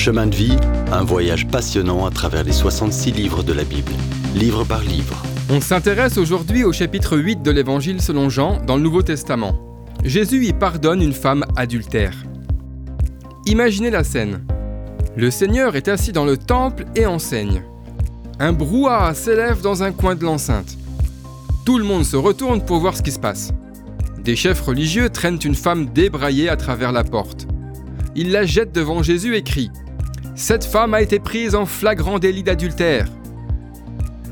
Chemin de vie, un voyage passionnant à travers les 66 livres de la Bible, livre par livre. On s'intéresse aujourd'hui au chapitre 8 de l'Évangile selon Jean dans le Nouveau Testament. Jésus y pardonne une femme adultère. Imaginez la scène. Le Seigneur est assis dans le temple et enseigne. Un brouhaha s'élève dans un coin de l'enceinte. Tout le monde se retourne pour voir ce qui se passe. Des chefs religieux traînent une femme débraillée à travers la porte. Ils la jettent devant Jésus et crient Cette femme a été prise en flagrant délit d'adultère.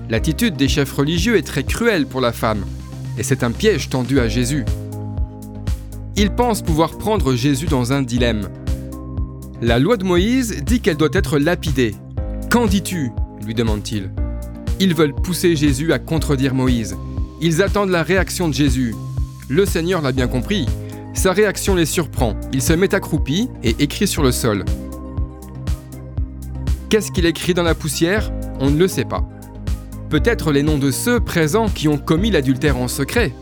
L'attitude des chefs religieux est très cruelle pour la femme, et c'est un piège tendu à Jésus. Ils pensent pouvoir prendre Jésus dans un dilemme. La loi de Moïse dit qu'elle doit être lapidée. Qu'en dis-tu? lui demande-t-il. Ils veulent pousser Jésus à contredire Moïse. Ils attendent la réaction de Jésus. Le Seigneur l'a bien compris. Sa réaction les surprend. Il se met accroupi et écrit sur le sol. Qu'est-ce qu'il écrit dans la poussière? On ne le sait pas. Peut-être les noms de ceux présents qui ont commis l'adultère en secret.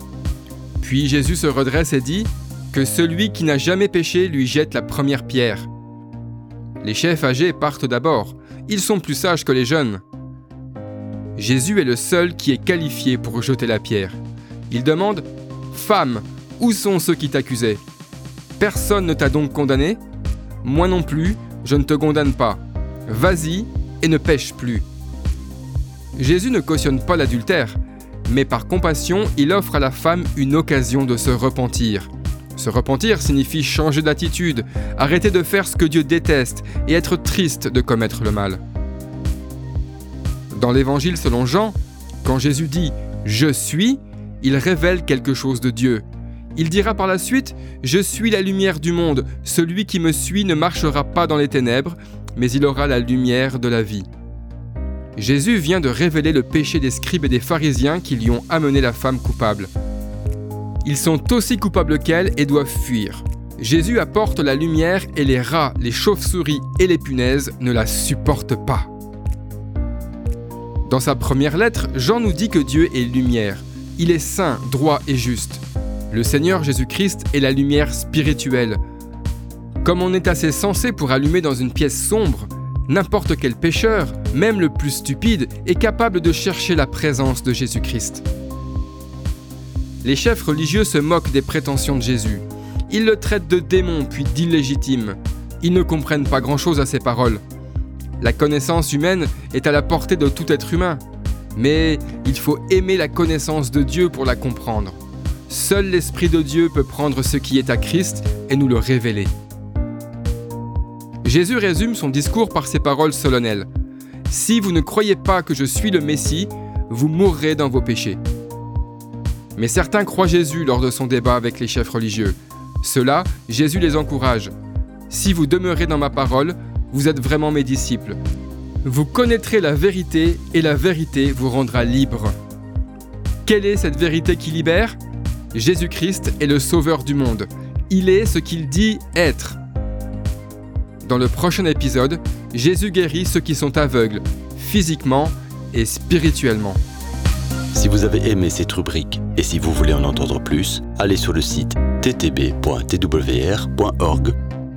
Puis Jésus se redresse et dit Que celui qui n'a jamais péché lui jette la première pierre. Les chefs âgés partent d'abord. Ils sont plus sages que les jeunes. Jésus est le seul qui est qualifié pour jeter la pierre. Il demande Femme, où sont ceux qui t'accusaient? Personne ne t'a donc condamné? Moi non plus, je ne te condamne pas. Vas-y et ne pêche plus. Jésus ne cautionne pas l'adultère, mais par compassion, il offre à la femme une occasion de se repentir. Se repentir signifie changer d'attitude, arrêter de faire ce que Dieu déteste et être triste de commettre le mal. Dans l'Évangile selon Jean, quand Jésus dit ⁇ Je suis ⁇ il révèle quelque chose de Dieu. Il dira par la suite ⁇ Je suis la lumière du monde, celui qui me suit ne marchera pas dans les ténèbres, mais il aura la lumière de la vie. Jésus vient de révéler le péché des scribes et des pharisiens qui lui ont amené la femme coupable. Ils sont aussi coupables qu'elle et doivent fuir. Jésus apporte la lumière et les rats, les chauves-souris et les punaises ne la supportent pas. Dans sa première lettre, Jean nous dit que Dieu est lumière. Il est saint, droit et juste. Le Seigneur Jésus-Christ est la lumière spirituelle. Comme on est assez sensé pour allumer dans une pièce sombre, n'importe quel pécheur, même le plus stupide, est capable de chercher la présence de Jésus-Christ. Les chefs religieux se moquent des prétentions de Jésus. Ils le traitent de démon puis d'illégitime. Ils ne comprennent pas grand-chose à ses paroles. La connaissance humaine est à la portée de tout être humain, mais il faut aimer la connaissance de Dieu pour la comprendre. Seul l'Esprit de Dieu peut prendre ce qui est à Christ et nous le révéler. Jésus résume son discours par ces paroles solennelles. Si vous ne croyez pas que je suis le Messie, vous mourrez dans vos péchés. Mais certains croient Jésus lors de son débat avec les chefs religieux. Cela, Jésus les encourage. Si vous demeurez dans ma parole, vous êtes vraiment mes disciples. Vous connaîtrez la vérité et la vérité vous rendra libre. Quelle est cette vérité qui libère? Jésus-Christ est le Sauveur du monde. Il est ce qu'il dit être. Dans le prochain épisode, Jésus guérit ceux qui sont aveugles, physiquement et spirituellement. Si vous avez aimé cette rubrique et si vous voulez en entendre plus, allez sur le site ttb.twr.org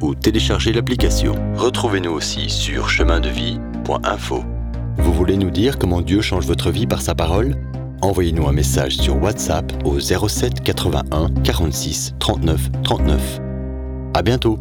ou téléchargez l'application. Retrouvez-nous aussi sur chemindevie.info. Vous voulez nous dire comment Dieu change votre vie par sa parole? Envoyez-nous un message sur WhatsApp au 07 81 46 39 39. À bientôt